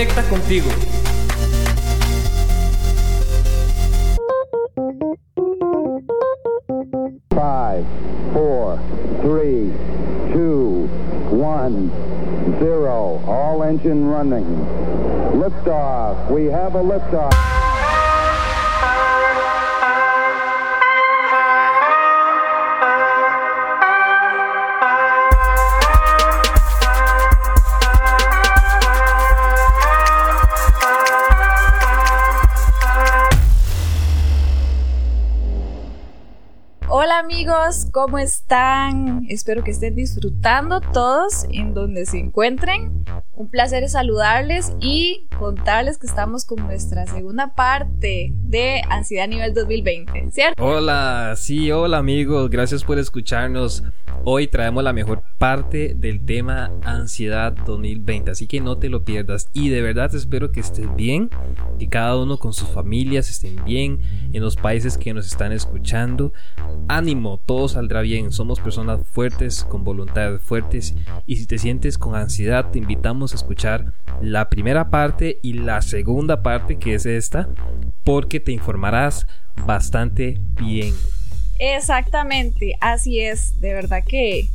conecta contigo. Five, four, three, two, one, zero. All engine running. Liftoff. We have a liftoff. ¿Cómo están? Espero que estén disfrutando todos en donde se encuentren. Un placer saludarles y contarles que estamos con nuestra segunda parte de Ansiedad Nivel 2020, ¿cierto? Hola, sí, hola amigos, gracias por escucharnos. Hoy traemos la mejor parte del tema Ansiedad 2020, así que no te lo pierdas. Y de verdad espero que estés bien, que cada uno con sus familias estén bien, en los países que nos están escuchando. Ánimo, todo saldrá bien. Somos personas fuertes, con voluntades fuertes. Y si te sientes con ansiedad, te invitamos a escuchar la primera parte y la segunda parte, que es esta, porque te informarás bastante bien. Exactamente, así es. De verdad que,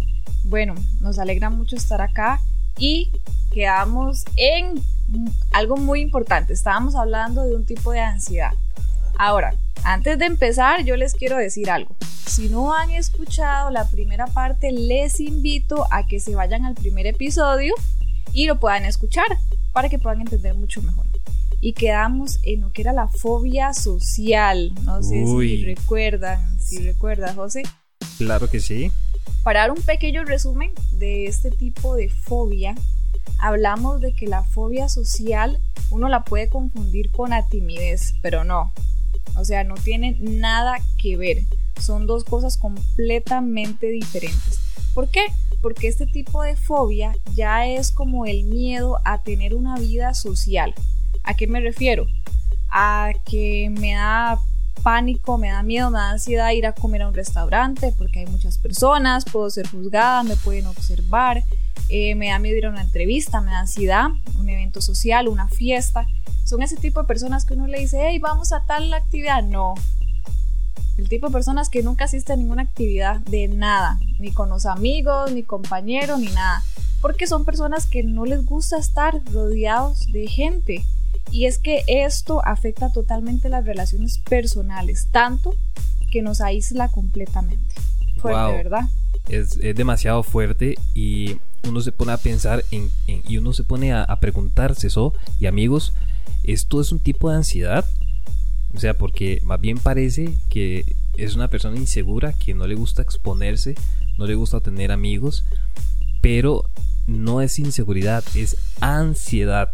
bueno, nos alegra mucho estar acá y quedamos en algo muy importante. Estábamos hablando de un tipo de ansiedad. Ahora, antes de empezar, yo les quiero decir algo. Si no han escuchado la primera parte, les invito a que se vayan al primer episodio y lo puedan escuchar para que puedan entender mucho mejor y quedamos en lo que era la fobia social. No sé si recuerdan, si recuerdas, José. Claro que sí. Para dar un pequeño resumen de este tipo de fobia, hablamos de que la fobia social uno la puede confundir con la timidez, pero no. O sea, no tienen nada que ver. Son dos cosas completamente diferentes. ¿Por qué? Porque este tipo de fobia ya es como el miedo a tener una vida social. ¿A qué me refiero? A que me da pánico, me da miedo, me da ansiedad ir a comer a un restaurante porque hay muchas personas, puedo ser juzgada, me pueden observar, eh, me da miedo ir a una entrevista, me da ansiedad, un evento social, una fiesta. Son ese tipo de personas que uno le dice, hey, vamos a tal actividad. No. El tipo de personas que nunca asisten a ninguna actividad de nada, ni con los amigos, ni compañeros, ni nada. Porque son personas que no les gusta estar rodeados de gente y es que esto afecta totalmente las relaciones personales, tanto que nos aísla completamente. Fuerte, ¿verdad? Es, demasiado fuerte y uno se pone a pensar en, y uno se pone a, preguntarse eso y amigos, ¿esto es un tipo de ansiedad? O sea, porque más bien parece que es una persona insegura, que no le gusta exponerse, no le gusta tener amigos, pero no es inseguridad, es ansiedad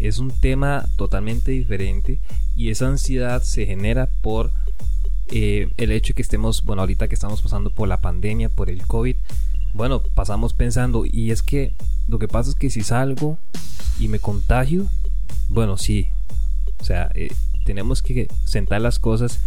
es un tema totalmente diferente y esa ansiedad se genera por eh, el hecho que estemos, bueno, ahorita que estamos pasando por la pandemia, por el COVID, bueno, pasamos pensando, y es que lo que pasa es que si salgo y me contagio, bueno, sí, o sea, eh, tenemos que sentar las cosas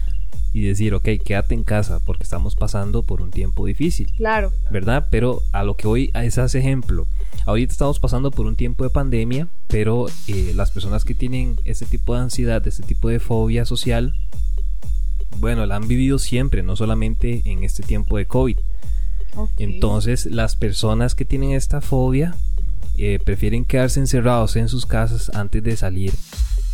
y decir, ok, quédate en casa porque estamos pasando por un tiempo difícil. Claro. ¿Verdad? Pero a lo que hoy es ese ejemplo. Ahorita estamos pasando por un tiempo de pandemia, pero eh, las personas que tienen ese tipo de ansiedad, ese tipo de fobia social, bueno, la han vivido siempre, no solamente en este tiempo de COVID. Entonces, las personas que tienen esta fobia eh, prefieren quedarse encerrados en sus casas antes de salir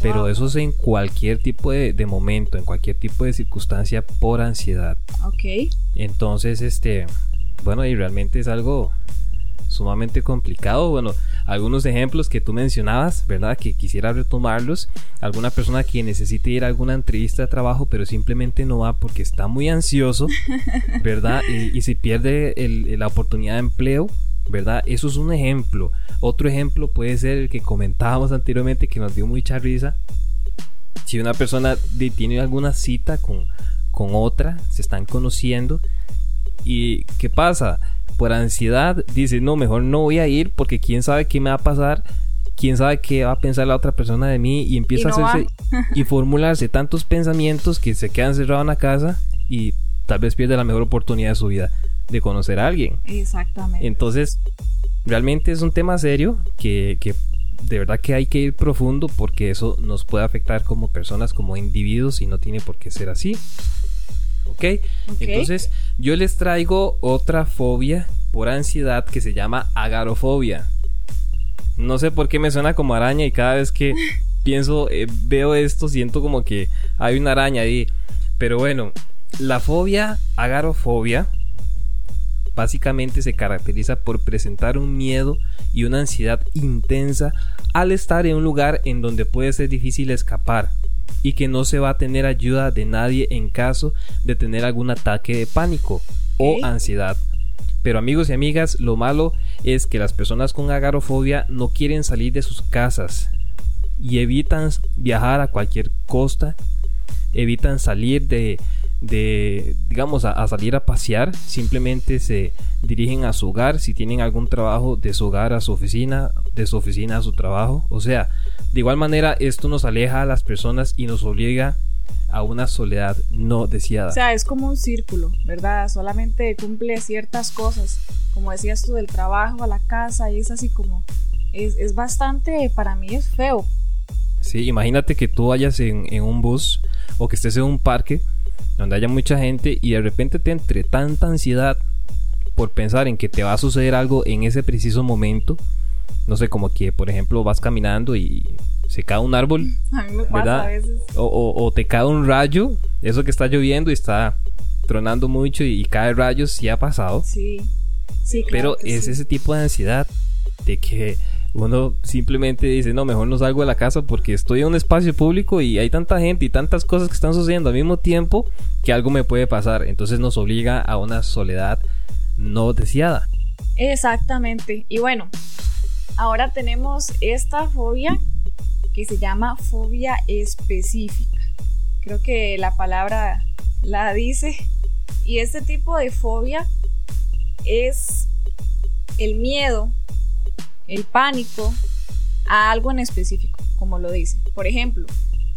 pero eso es en cualquier tipo de, momento, en cualquier tipo de circunstancia por ansiedad. Ok. Entonces, este, bueno, y realmente es algo sumamente complicado. Bueno, algunos ejemplos que tú mencionabas, ¿verdad? Que quisiera retomarlos. Alguna persona que necesite ir a alguna entrevista de trabajo, pero simplemente no va porque está muy ansioso, ¿verdad? Y, y se pierde la oportunidad de empleo ¿verdad? Eso es un ejemplo. Otro ejemplo puede ser el que comentábamos anteriormente que nos dio mucha risa. Si una persona tiene alguna cita con, con otra, se están conociendo y ¿qué pasa? Por ansiedad dice, no, mejor no voy a ir porque quién sabe qué me va a pasar, quién sabe qué va a pensar la otra persona de mí y empieza a hacerse y formularse tantos pensamientos que se quedan cerrados en la casa y tal vez pierde la mejor oportunidad de su vida de conocer a alguien. Exactamente. Entonces, realmente es un tema serio que, de verdad que hay que ir profundo porque eso nos puede afectar como personas, como individuos y no tiene por qué ser así. ¿Ok? Entonces yo les traigo otra fobia por ansiedad que se llama agarofobia. No sé por qué me suena como araña y cada vez que pienso, eh, veo esto, siento como que hay una araña ahí. Pero bueno, la fobia, agarofobia, básicamente se caracteriza por presentar un miedo y una ansiedad intensa al estar en un lugar en donde puede ser difícil escapar y que no se va a tener ayuda de nadie en caso de tener algún ataque de pánico o ansiedad. Pero amigos y amigas, lo malo es que las personas con agarofobia no quieren salir de sus casas y evitan viajar a cualquier costa, evitan salir de, de digamos, a, salir a pasear, simplemente se dirigen a su hogar, si tienen algún trabajo, de su hogar a su oficina, de su oficina a su trabajo. O sea, de igual manera esto nos aleja a las personas y nos obliga a una soledad no deseada. O sea, es como un círculo, ¿verdad? Solamente cumple ciertas cosas, como decías tú, del trabajo a la casa, y es así como, es, es bastante, para mí es feo. Sí, imagínate que tú vayas en, en un bus o que estés en un parque donde haya mucha gente y de repente te entre tanta ansiedad por pensar en que te va a suceder algo en ese preciso momento. No sé, como que por ejemplo vas caminando y se cae un árbol. A mí me pasa a veces. O, te cae un rayo, eso que está lloviendo y está tronando mucho y, cae rayos, sí ha pasado. Sí, sí, Pero es ese tipo de ansiedad de que uno simplemente dice, no, mejor no salgo de la casa porque estoy en un espacio público y hay tanta gente y tantas cosas que están sucediendo al mismo tiempo que algo me puede pasar. Entonces nos obliga a una soledad no deseada. Exactamente. Y bueno, ahora tenemos esta fobia que se llama fobia específica. Creo que la palabra la dice. Y este tipo de fobia es el miedo el pánico a algo en específico, como lo dice. Por ejemplo,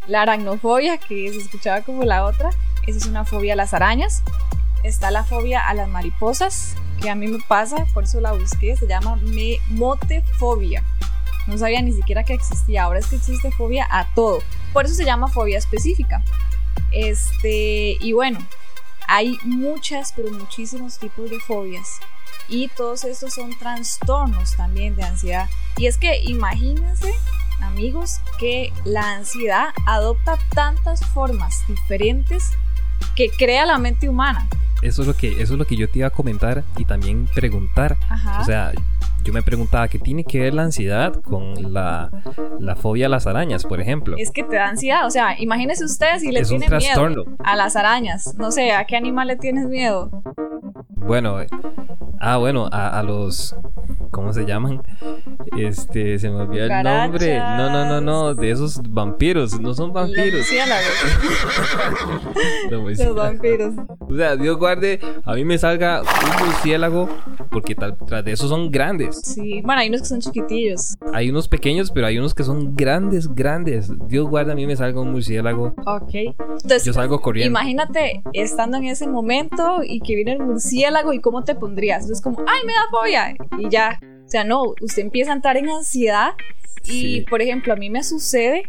la aracnofobia, que se escuchaba como la otra, esa es una fobia a las arañas. Está la fobia a las mariposas, que a mí me pasa, por eso la busqué, se llama motefobia. No sabía ni siquiera que existía, ahora es que existe fobia a todo. Por eso se llama fobia específica. Este, y bueno, hay muchas, pero muchísimos tipos de fobias y todos estos son trastornos también de ansiedad. Y es que imagínense, amigos, que la ansiedad adopta tantas formas diferentes que crea la mente humana. Eso es lo que, eso es lo que yo te iba a comentar y también preguntar. O sea, yo me preguntaba qué tiene que ver la ansiedad con la, fobia a las arañas, por ejemplo. Es que te da ansiedad, o sea, imagínese ustedes si le tienen miedo a las arañas. No sé, ¿a qué animal le tienes miedo? Bueno, Ah, bueno, a, los. ¿Cómo se llaman? Este, se me olvidó el nombre. No, no, no, no, de esos vampiros. No son vampiros. Los Los vampiros. O sea, Dios guarde, a mí me salga un murciélago, porque tras de esos son grandes. Sí, bueno, hay unos que son chiquitillos. Hay unos pequeños, pero hay unos que son grandes, grandes. Dios guarde, a mí me salga un murciélago. Ok. Entonces, yo salgo corriendo. Imagínate estando en ese momento y que viene el murciélago y cómo te pondrías es como, ay, me da fobia. Y ya, o sea, no, usted empieza a entrar en ansiedad. Y, por ejemplo, a mí me sucede,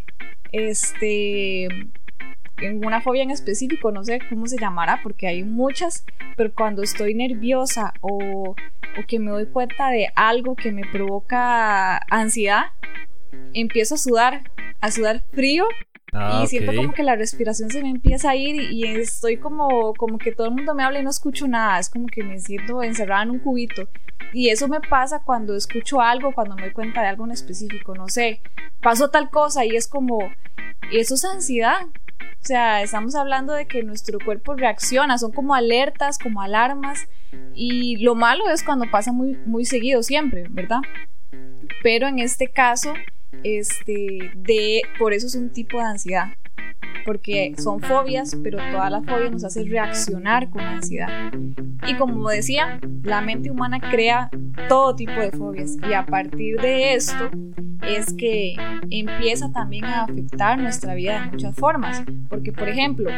este, en una fobia en específico, no sé cómo se llamará, porque hay muchas, pero cuando estoy nerviosa o, o que me doy cuenta de algo que me provoca ansiedad, empiezo a sudar, a sudar frío Ah, y siento como que la respiración se me empieza a ir y, estoy como, como que todo el mundo me habla y no escucho nada. Es como que me siento encerrada en un cubito. Y eso me pasa cuando escucho algo, cuando me doy cuenta de algo en específico. No sé, pasó tal cosa y es como, eso es ansiedad. O sea, estamos hablando de que nuestro cuerpo reacciona, son como alertas, como alarmas. Y lo malo es cuando pasa muy, muy seguido siempre, ¿verdad? Pero en este caso, este, de, por eso es un tipo de ansiedad, porque son fobias, pero toda la fobia nos hace reaccionar con ansiedad. Y como decía, la mente humana crea todo tipo de fobias y a partir de esto es que empieza también a afectar nuestra vida de muchas formas. Porque, por ejemplo,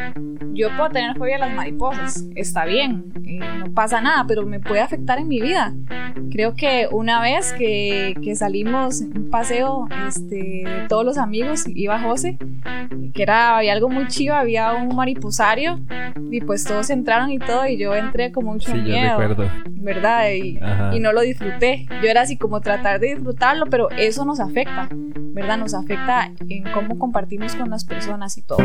yo puedo tener fobia a las mariposas, está bien, eh, no pasa nada, pero me puede afectar en mi vida. Creo que una vez que, que salimos un paseo este, todos los amigos, iba José, que era algo muy chido, había un mariposario y pues todos entraron y todo y yo entré como mucho Sí, yo miedo, recuerdo. ¿verdad? Y, y no lo disfruté. Yo era así como tratar de disfrutarlo, pero eso nos afecta, ¿verdad? Nos afecta en cómo compartimos con las personas y todo.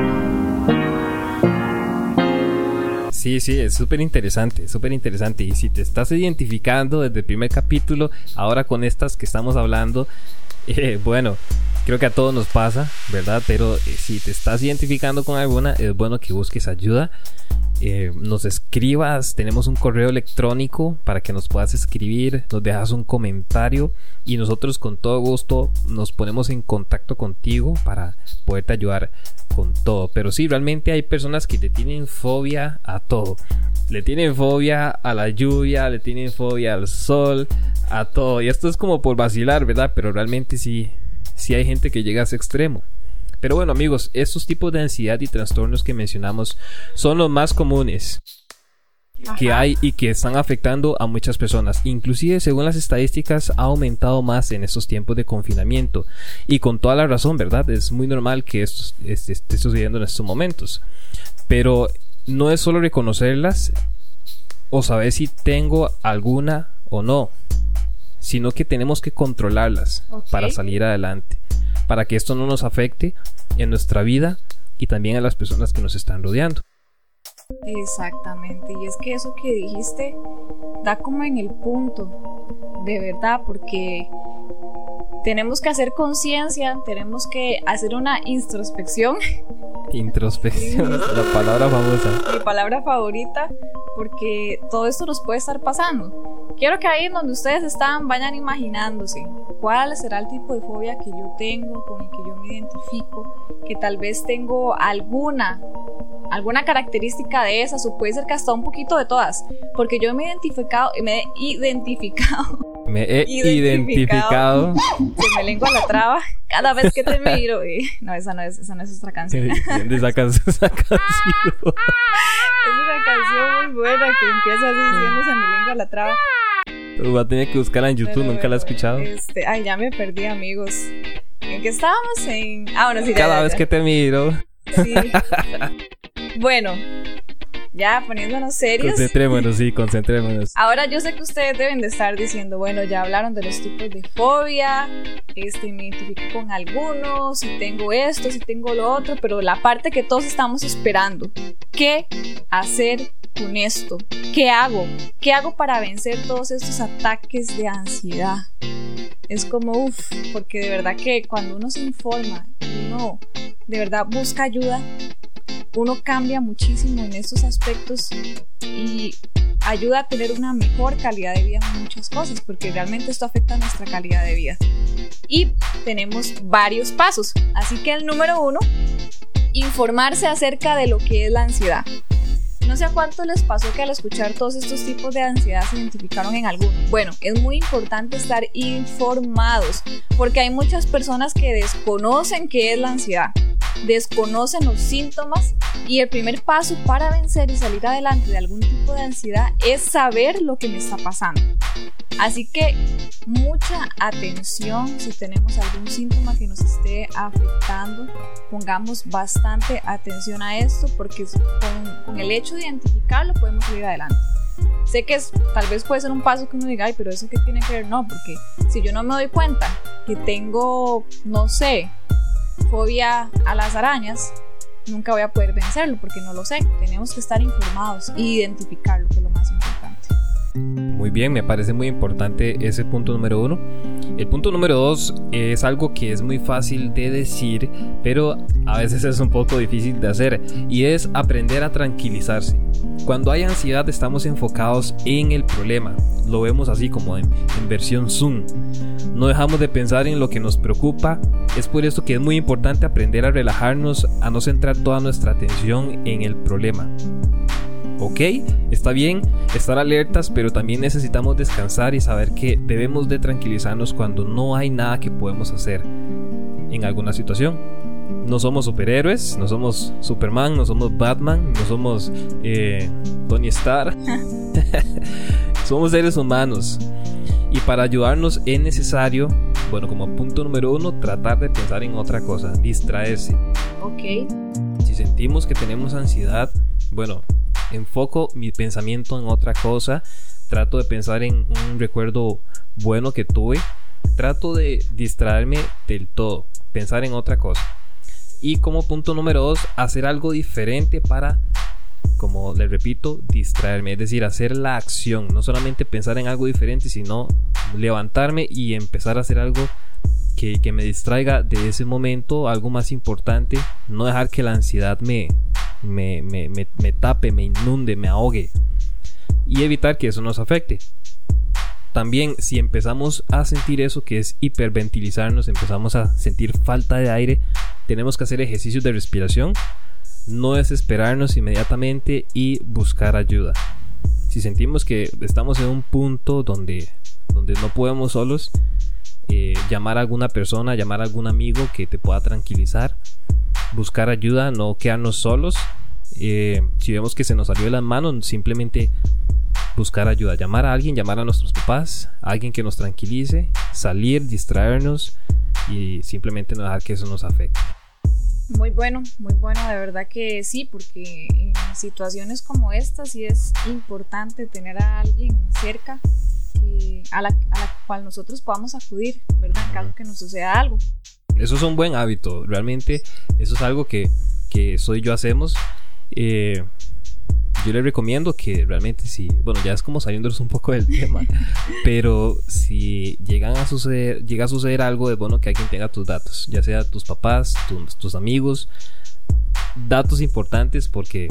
Sí, sí, es súper interesante, súper interesante. Y si te estás identificando desde el primer capítulo, ahora con estas que estamos hablando, eh, bueno, creo que a todos nos pasa, ¿verdad? Pero eh, si te estás identificando con alguna, es bueno que busques ayuda. Eh, nos escribas, tenemos un correo electrónico para que nos puedas escribir, nos dejas un comentario y nosotros con todo gusto nos ponemos en contacto contigo para poderte ayudar con todo. Pero sí, realmente hay personas que le tienen fobia a todo. Le tienen fobia a la lluvia, le tienen fobia al sol, a todo. Y esto es como por vacilar, ¿verdad? Pero realmente sí, sí hay gente que llega a ese extremo. Pero bueno amigos, estos tipos de ansiedad y trastornos que mencionamos son los más comunes que hay y que están afectando a muchas personas. Inclusive según las estadísticas ha aumentado más en estos tiempos de confinamiento. Y con toda la razón, ¿verdad? Es muy normal que esto este, esté sucediendo en estos momentos. Pero no es solo reconocerlas o saber si tengo alguna o no, sino que tenemos que controlarlas para salir adelante, para que esto no nos afecte en nuestra vida y también a las personas que nos están rodeando. Exactamente, y es que eso que dijiste da como en el punto, de verdad, porque tenemos que hacer conciencia, tenemos que hacer una introspección, Introspección, la palabra famosa. mi palabra favorita, porque todo esto nos puede estar pasando. Quiero que ahí donde ustedes están vayan imaginándose cuál será el tipo de fobia que yo tengo, con el que yo me identifico, que tal vez tengo alguna alguna característica de esas o puede ser que hasta un poquito de todas, porque yo me he identificado, me he identificado, Me he Identificado. identificado. se me lengua la traba cada vez que te miro. no, esa no es, esa no es otra canción. ¿De dónde sacas esa canción? Es una canción muy buena que empieza así diciendo se me lengua la traba. Voy a tener que buscarla en YouTube, Bueno, nunca la he escuchado. Este, ay, ya me perdí, amigos. ¿En qué estábamos? En... Ah, bueno, sí, ya, Cada ya, vez ya. que te miro, Sí. Bueno, ya poniéndonos serios. concentrémonos, sí, concentrémonos. Ahora yo sé que ustedes deben de estar diciendo, bueno, ya hablaron de los tipos de fobia, este, me identifico con algunos, si tengo esto, si tengo lo otro, pero la parte que todos estamos esperando, ¿qué hacer con esto? ¿Qué hago? ¿Qué hago para vencer todos estos ataques de ansiedad? Es como, uff, porque de verdad que cuando uno se informa, uno de verdad busca ayuda, uno cambia muchísimo en estos aspectos y ayuda a tener una mejor calidad de vida en muchas cosas, porque realmente esto afecta a nuestra calidad de vida. Y tenemos varios pasos. Así que el número uno, informarse acerca de lo que es la ansiedad. No sé a cuánto les pasó que al escuchar todos estos tipos de ansiedad se identificaron en alguno. Bueno, es muy importante estar informados porque hay muchas personas que desconocen qué es la ansiedad, desconocen los síntomas y el primer paso para vencer y salir adelante de algún tipo de ansiedad es saber lo que me está pasando. Así que mucha atención si tenemos algún síntoma que nos esté afectando, pongamos bastante atención a esto porque con, el hecho de identificarlo podemos salir adelante. Sé que es, tal vez puede ser un paso que uno diga, ay, pero eso qué tiene que ver, no, porque si yo no me doy cuenta que tengo, no sé, fobia a las arañas, nunca voy a poder vencerlo porque no lo sé. Tenemos que estar informados e identificarlo, que es lo más importante. Muy bien, me parece muy importante ese punto número uno. El punto número dos es algo que es muy fácil de decir, pero a veces es un poco difícil de hacer, y es aprender a tranquilizarse. Cuando hay ansiedad estamos enfocados en el problema, lo vemos así como en, versión zoom. No dejamos de pensar en lo que nos preocupa, es por eso que es muy importante aprender a relajarnos, a no centrar toda nuestra atención en el problema. Ok, está bien estar alertas, pero también necesitamos descansar y saber que debemos de tranquilizarnos cuando no hay nada que podemos hacer en alguna situación. No somos superhéroes, no somos Superman, no somos Batman, no somos eh, Tony Stark. somos seres humanos. Y para ayudarnos es necesario, bueno, como punto número uno, tratar de pensar en otra cosa, distraerse. Ok. Si sentimos que tenemos ansiedad, bueno, enfoco mi pensamiento en otra cosa, trato de pensar en un recuerdo bueno que tuve, trato de distraerme del todo, pensar en otra cosa. Y como punto número dos, hacer algo diferente para, como les repito, distraerme, es decir, hacer la acción, no solamente pensar en algo diferente, sino levantarme y empezar a hacer algo que, que me distraiga de ese momento, algo más importante, no dejar que la ansiedad me, me, me, me, tape, me inunde, me ahogue y evitar que eso nos afecte. También si empezamos a sentir eso que es hiperventilizarnos, empezamos a sentir falta de aire, tenemos que hacer ejercicios de respiración, no desesperarnos inmediatamente y buscar ayuda. Si sentimos que estamos en un punto donde, donde no podemos solos, eh, llamar a alguna persona, llamar a algún amigo que te pueda tranquilizar buscar ayuda, no quedarnos solos. Eh, si vemos que se nos salió de las manos, simplemente buscar ayuda, llamar a alguien, llamar a nuestros papás, alguien que nos tranquilice, salir, distraernos y simplemente no dejar que eso nos afecte. Muy bueno, muy bueno, de verdad que sí, porque en situaciones como esta sí es importante tener a alguien cerca a, la, a la cual nosotros podamos acudir, ¿verdad? En caso que nos suceda algo. Eso es un buen hábito, realmente eso es algo que, que soy yo hacemos. Eh, yo les recomiendo que realmente si, bueno, ya es como saliéndoles un poco del tema, pero si llegan a suceder, llega a suceder algo, es bueno que alguien tenga tus datos, ya sea tus papás, tus, tus amigos, datos importantes porque,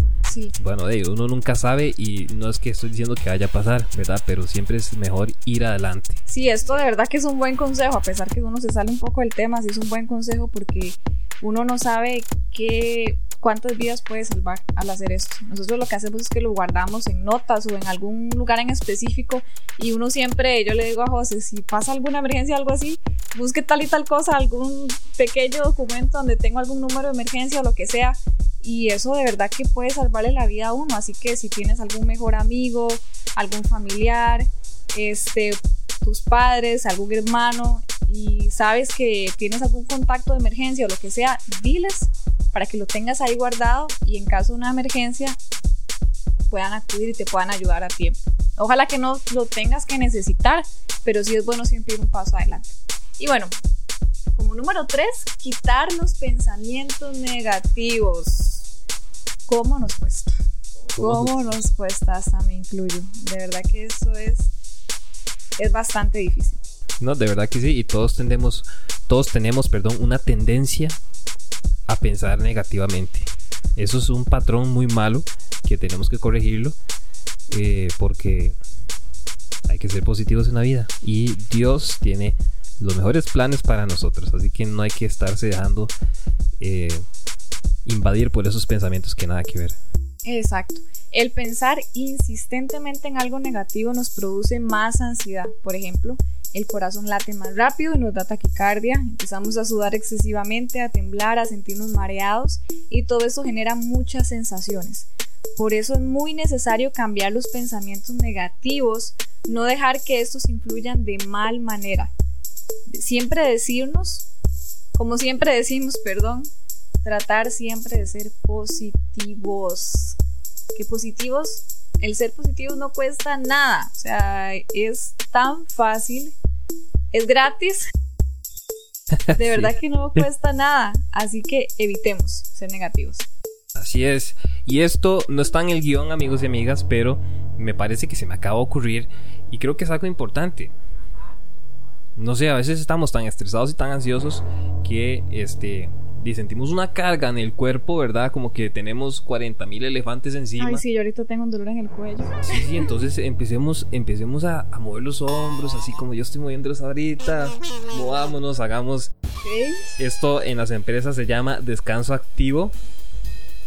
bueno, uno nunca sabe y no es que estoy diciendo que vaya a pasar, ¿verdad? Pero siempre es mejor ir adelante. Sí, esto de verdad que es un buen consejo, a pesar que uno se sale un poco del tema, sí es un buen consejo porque uno no sabe qué cuántas vidas puede salvar al hacer esto. Nosotros lo que hacemos es que lo guardamos en notas o en algún lugar en específico y uno siempre, yo le digo a José, si pasa alguna emergencia o algo así, busque tal y tal cosa, algún pequeño documento donde tengo algún número de emergencia o lo que sea. Y eso de verdad que puede salvarle la vida a uno. Así que si tienes algún mejor amigo, algún familiar, este, tus padres, algún hermano y sabes que tienes algún contacto de emergencia o lo que sea, diles para que lo tengas ahí guardado y en caso de una emergencia puedan acudir y te puedan ayudar a tiempo. Ojalá que no lo tengas que necesitar, pero sí es bueno siempre ir un paso adelante. Y bueno, como número tres, quitar los pensamientos negativos. ¿Cómo nos cuesta? ¿Cómo nos cuesta? Hasta me incluyo. De verdad que eso es, es bastante difícil. No, de verdad que sí. Y todos tendemos, todos tenemos, perdón, una tendencia a pensar negativamente. Eso es un patrón muy malo que tenemos que corregirlo eh, porque hay que ser positivos en la vida y Dios tiene los mejores planes para nosotros, así que no hay que estarse dejando eh, invadir por esos pensamientos que nada que ver. Exacto. El pensar insistentemente en algo negativo nos produce más ansiedad. Por ejemplo, el corazón late más rápido y nos da taquicardia, empezamos a sudar excesivamente, a temblar, a sentirnos mareados y todo eso genera muchas sensaciones. Por eso es muy necesario cambiar los pensamientos negativos, no dejar que estos influyan de mal manera. Siempre decirnos, como siempre decimos, perdón, tratar siempre de ser positivos. Que positivos el ser positivo no cuesta nada, o sea, es tan fácil, es gratis, de verdad que no cuesta nada, así que evitemos ser negativos. Así es, y esto no está en el guion amigos y amigas, pero me parece que se me acaba de ocurrir y creo que es algo importante. No sé, a veces estamos tan estresados y tan ansiosos que este y sentimos una carga en el cuerpo, ¿verdad? Como que tenemos 40 mil elefantes encima. Ay, sí, yo ahorita tengo un dolor en el cuello. Sí, sí, entonces empecemos, empecemos a, mover los hombros, así como yo estoy moviéndolos ahorita. Movámonos, hagamos. Esto en las empresas se llama descanso activo.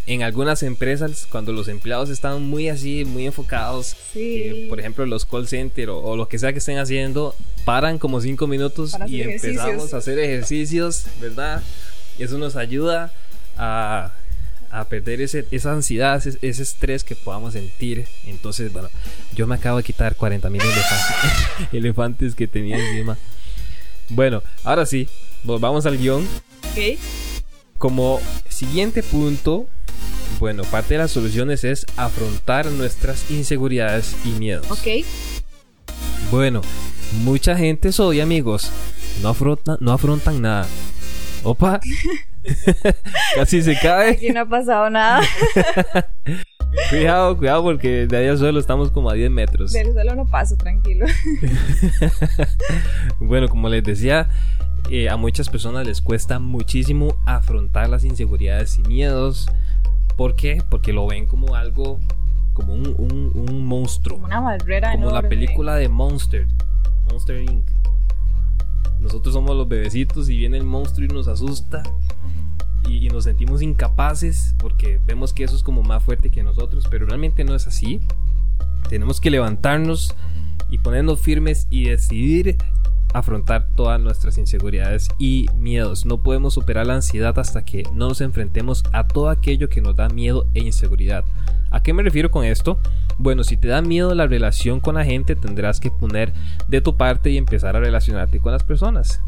en algunas empresas, cuando los empleados están muy así, muy enfocados, Sí. eh, por ejemplo, los call center o, o lo que sea que estén haciendo, paran como cinco minutos Para y empezamos ejercicios. a hacer ejercicios, ¿verdad? Eso nos ayuda a, a perder ese, esa ansiedad, ese, ese estrés que podamos sentir. Entonces, bueno, yo me acabo de quitar 40 mil elefantes, elefantes que tenía encima. Bueno, ahora sí, volvamos al guion. Ok. Como siguiente punto, bueno, parte de las soluciones es afrontar nuestras inseguridades y miedos. Ok. Bueno, mucha gente es hoy, amigos. No afrontan, no afrontan nada. Opa, casi se cae. Aquí no ha pasado nada. Cuidado, cuidado, porque de allá solo estamos como a 10 metros. Del suelo no paso, tranquilo. Bueno, como les decía, eh, a muchas personas les cuesta muchísimo afrontar las inseguridades y miedos. ¿Por qué? Porque lo ven como algo, como un, un- un monstruo. Como una barrera Como la película de Monster, Monster Inc. Nosotros somos los bebecitos y viene el monstruo y nos asusta y, nos sentimos incapaces porque vemos que eso es como más fuerte que nosotros, pero realmente no es así. Tenemos que levantarnos y ponernos firmes y decidir afrontar todas nuestras inseguridades y miedos. No podemos superar la ansiedad hasta que no nos enfrentemos a todo aquello que nos da miedo e inseguridad. ¿A qué me refiero con esto? Bueno, si te da miedo la relación con la gente, tendrás que poner de tu parte y empezar a relacionarte con las personas.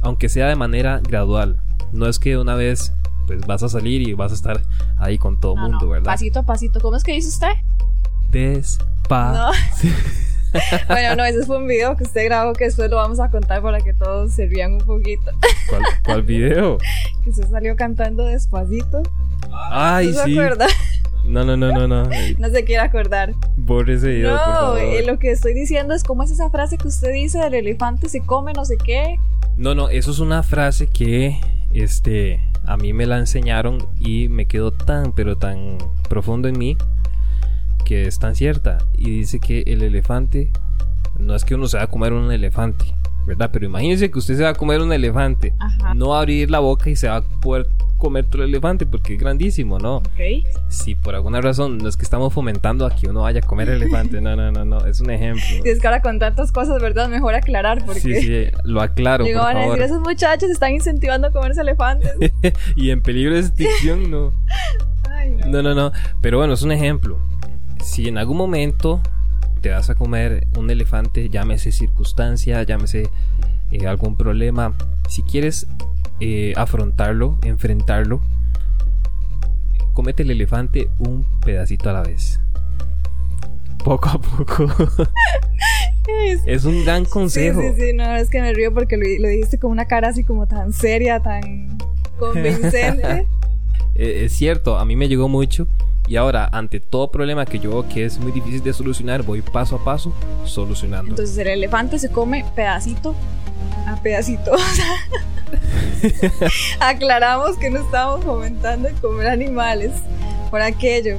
Aunque sea de manera gradual. No es que de una vez pues vas a salir y vas a estar ahí con todo el No, mundo, no, ¿verdad? Pasito a pasito. ¿Cómo es que dice usted? Despa. No. bueno, no, ese fue un video que usted grabó que después lo vamos a contar para que todos se rían un poquito. ¿Cuál, cuál video? Que usted salió cantando despacito. Ay, ¿No se sí. acuerda? No, no, no, no, no. No se quiere acordar. Borre ese video, por No, favor. eh, lo que estoy diciendo es cómo es esa frase que usted dice del elefante se come no sé qué. No, no, eso es una frase que este a mí me la enseñaron y me quedó tan pero tan profundo en mí que es tan cierta y dice que el elefante no es que uno se va a comer un elefante, ¿verdad? Pero imagínense que usted se va a comer un elefante. Ajá. No va a abrir la boca y se va a poder comer todo el elefante porque es grandísimo, ¿no? Ok. Si por alguna razón no es que estamos fomentando a que uno vaya a comer elefante, no, no, no, no, es un ejemplo. Si es que ahora con tantas cosas, ¿verdad? Mejor aclarar porque Sí, sí, lo aclaro, por Luego van a decir, esos muchachos están incentivando a comerse elefantes. y en peligro de extinción, no. Ay, no. No, no, no. Pero bueno, es un ejemplo. Si en algún momento te vas a comer un elefante, llámese circunstancia, llámese eh, algún problema, si quieres eh, afrontarlo, enfrentarlo, comete el elefante un pedacito a la vez. Poco a poco. Es- es un gran consejo. sí, sí, no, es que me río porque lo, lo dijiste con una cara así como tan seria, tan convincente. Eh, es cierto, a mí me llegó mucho. Y ahora, ante todo problema que yo veo que es muy difícil de solucionar, voy paso a paso solucionando. Entonces el elefante se come pedacito a pedacito. O sea, aclaramos que no estábamos fomentando el comer animales por aquello.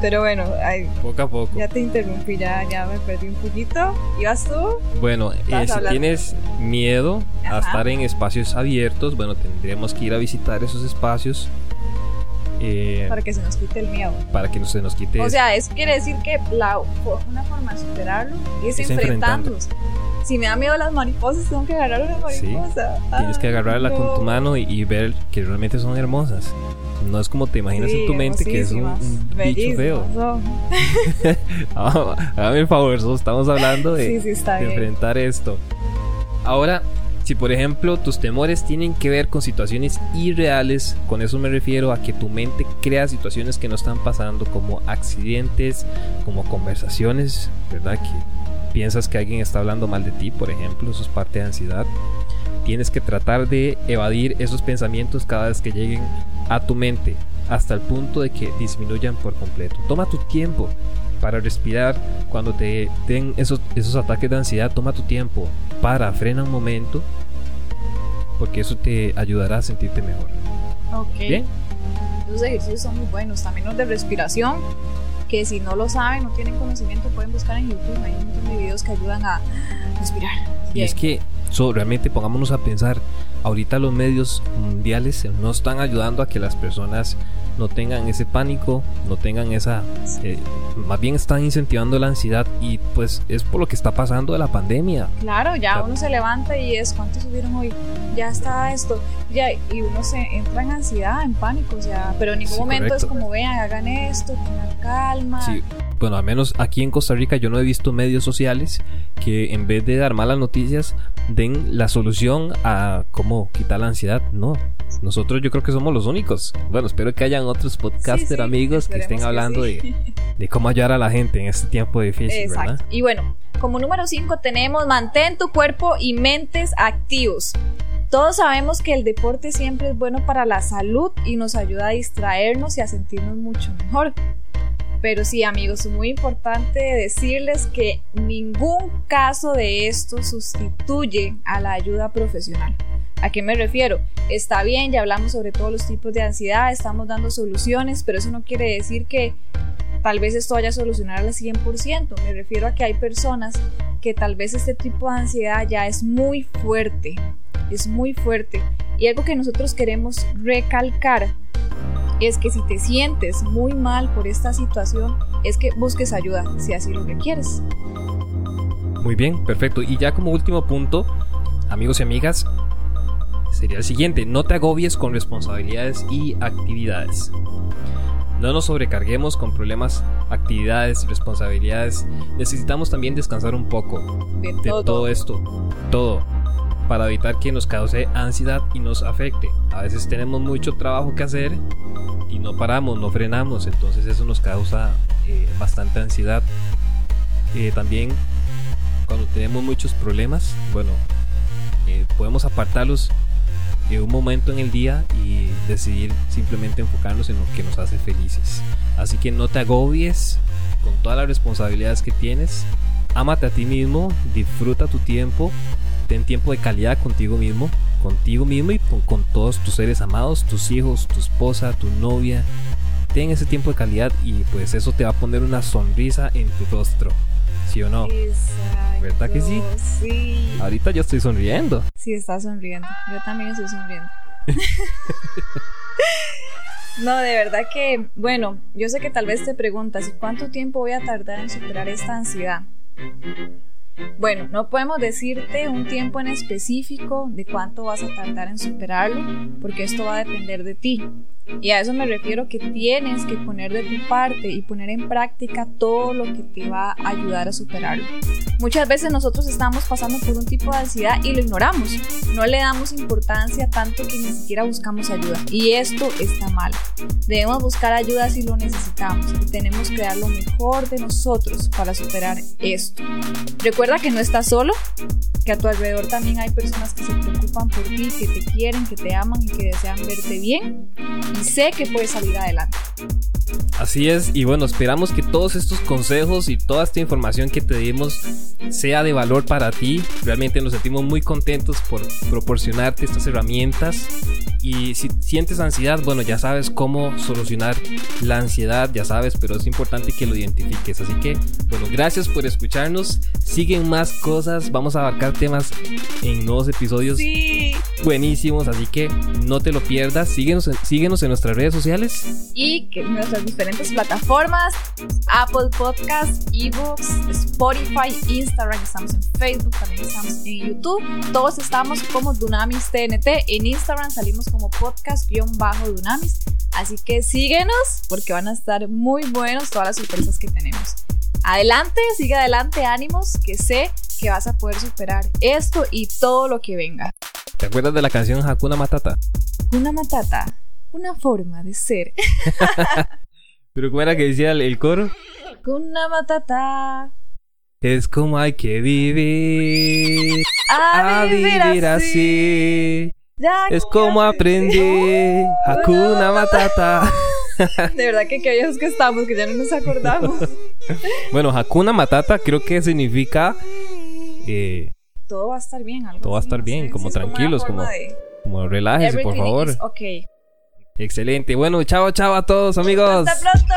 Pero bueno, ay, poco a poco. ya te interrumpí, ya, ya me perdí un poquito. ¿Ibas tú? Bueno, eh, si tienes miedo a Ajá. estar en espacios abiertos, bueno, tendremos que ir a visitar esos espacios eh, Para que se nos quite el miedo. para que no se nos quite. O sea, eso quiere decir que la, una forma de superarlo es, Es enfrentando. Si me da miedo las mariposas, tengo que agarrar una Sí. mariposa. tienes que Ay, agarrarla con tu no. mano y, y ver que realmente son hermosas. No es como te imaginas Sí, en tu mente que es un, un bicho feo. Hágame el favor, estamos hablando de, Sí, de enfrentar esto. Ahora, si por ejemplo tus temores tienen que ver con situaciones irreales, con eso me refiero a que tu mente crea situaciones que no están pasando, como accidentes, como conversaciones, ¿verdad? Que piensas que alguien está hablando mal de ti, por ejemplo, eso es parte de ansiedad. Tienes que tratar de evadir esos pensamientos cada vez que lleguen a tu mente, hasta el punto de que disminuyan por completo. Toma tu tiempo para respirar. Cuando te den esos, esos ataques de ansiedad, toma tu tiempo. Para, frena un momento. Porque eso te ayudará a sentirte mejor. Ok. Bien. Esos ejercicios son muy buenos. También los de respiración, que si no lo saben, no tienen conocimiento, pueden buscar en YouTube. Hay un montón de videos que ayudan a respirar. Y Bien. es que so, realmente pongámonos a pensar, ahorita los medios mundiales no están ayudando a que las personas no tengan ese pánico, no tengan esa... eh, más bien están incentivando la ansiedad y pues es por lo que está pasando de la pandemia. Claro, ya Claro. uno se levanta y es cuánto subieron hoy, ya está esto, ya y uno se entra en ansiedad, en pánico, o sea, pero en ningún Sí, momento es correcto. como vean, hagan esto, tengan calma. Sí, bueno, al menos aquí en Costa Rica yo no he visto medios sociales que en vez de dar malas noticias den la solución a cómo quitar la ansiedad. No, nosotros yo creo que somos los únicos. Bueno, espero que hayan otros podcaster Sí, sí, amigos que estén que hablando sí. de, de cómo ayudar a la gente en este tiempo difícil, Exacto. ¿verdad? Y bueno, como número 5 tenemos mantén tu cuerpo y mentes activos. Todos sabemos que el deporte siempre es bueno para la salud y nos ayuda a distraernos y a sentirnos mucho mejor. Pero sí, amigos, es muy importante decirles que ningún caso de esto sustituye a la ayuda profesional. ¿A qué me refiero? Está bien, ya hablamos sobre todos los tipos de ansiedad, estamos dando soluciones, pero eso no quiere decir que tal vez esto vaya a solucionar al 100%. Me refiero a que hay personas que tal vez este tipo de ansiedad ya es muy fuerte, es muy fuerte. Y algo que nosotros queremos recalcar es que si te sientes muy mal por esta situación, es que busques ayuda si así lo requieres. Muy bien, perfecto. Y ya como último punto, amigos y amigas, sería el siguiente. No te agobies con responsabilidades y actividades. No nos sobrecarguemos con problemas, actividades, responsabilidades. Necesitamos también descansar un poco De de todo. todo esto. Todo. Para evitar que nos cause ansiedad y nos afecte. A veces tenemos mucho trabajo que hacer y no paramos, no frenamos. Entonces eso nos causa eh, bastante ansiedad. Eh, también cuando tenemos muchos problemas, bueno, eh, podemos apartarlos de un momento en el día y decidir simplemente enfocarnos en lo que nos hace felices. Así que no te agobies con todas las responsabilidades que tienes. Ámate a ti mismo, disfruta tu tiempo, ten tiempo de calidad contigo mismo, contigo mismo y con todos tus seres amados, tus hijos, tu esposa, tu novia. Ten ese tiempo de calidad y pues eso te va a poner una sonrisa en tu rostro. ¿Sí o no? Exacto. ¿Verdad que sí? Sí. Ahorita yo estoy sonriendo. Sí, está sonriendo. Yo también estoy sonriendo. no, de verdad que, bueno, yo sé que tal vez te preguntas, ¿y cuánto tiempo voy a tardar en superar esta ansiedad? Bueno, no podemos decirte un tiempo en específico de cuánto vas a tardar en superarlo, porque esto va a depender de ti. Y a eso me refiero que tienes que poner de tu parte y poner en práctica todo lo que te va a ayudar a superarlo. Muchas veces nosotros estamos pasando por un tipo de ansiedad y lo ignoramos. No le damos importancia tanto que ni siquiera buscamos ayuda. Y esto está mal. Debemos buscar ayuda si lo necesitamos y tenemos que dar lo mejor de nosotros para superar esto. Recuerda que no estás solo, que a tu alrededor también hay personas que se preocupan por ti, que te quieren, que te aman y que desean verte bien. Y sé que puedes salir adelante. Así es, y bueno, esperamos que todos estos consejos y toda esta información que te dimos sea de valor para ti. Realmente nos sentimos muy contentos por proporcionarte estas herramientas. Y si sientes ansiedad, bueno, ya sabes cómo solucionar la ansiedad, ya sabes, pero es importante que lo identifiques. Así que, bueno, gracias por escucharnos. Siguen más cosas, vamos a abarcar temas en nuevos episodios Sí. buenísimos, así que no te lo pierdas. Síguenos en, síguenos en nuestras redes sociales. y que nuestras diferentes plataformas, Apple Podcasts, eBooks, Spotify, Instagram, estamos en Facebook, también estamos en YouTube. Todos estamos como Dunamis TNT. En Instagram salimos como podcast-dunamis. Así que síguenos porque van a estar muy buenos todas las sorpresas que tenemos. Adelante, sigue adelante, ánimos, que sé que vas a poder superar esto y todo lo que venga. ¿Te acuerdas de la canción Hakuna Matata? Una matata, una forma de ser. Pero ¿cómo era que decía el, el coro? Una matata. Es como hay que vivir. A, vivir, así. Es como aprendí. Hakuna Matata. De verdad que qué viejos que estamos, que ya no nos acordamos. Bueno, Hakuna Matata creo que significa eh, Todo va a estar bien. Algo Todo va a estar bien, como es tranquilos, como- de- como relájese, por favor. okay. Excelente. Bueno, chao, chao a todos, amigos. Hasta pronto.